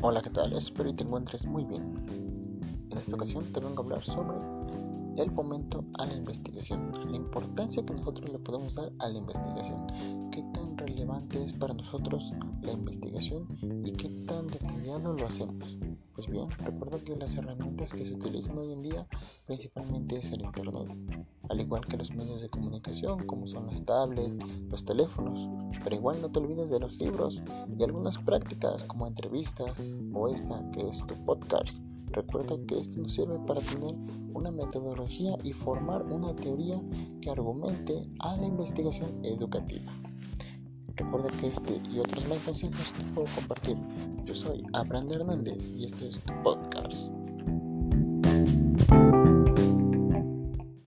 Hola, ¿qué tal? Espero que te encuentres muy bien. En esta ocasión te vengo a hablar sobre el fomento a la investigación, la importancia que nosotros le podemos dar a la investigación, qué tan relevante es para nosotros la investigación y qué tan detallado lo hacemos. Pues bien, recuerda que las herramientas que se utilizan hoy en día principalmente es el Internet, al igual que los medios de comunicación como son las tablets, los teléfonos, pero igual no te olvides de los libros y algunas prácticas como entrevistas o esta que es tu podcast. Recuerda que esto nos sirve para tener una metodología y formar una teoría que argumente a la investigación educativa. Recuerda que este y otros más consejos te puedo compartir. Yo soy Abraham Hernández y este es tu podcast.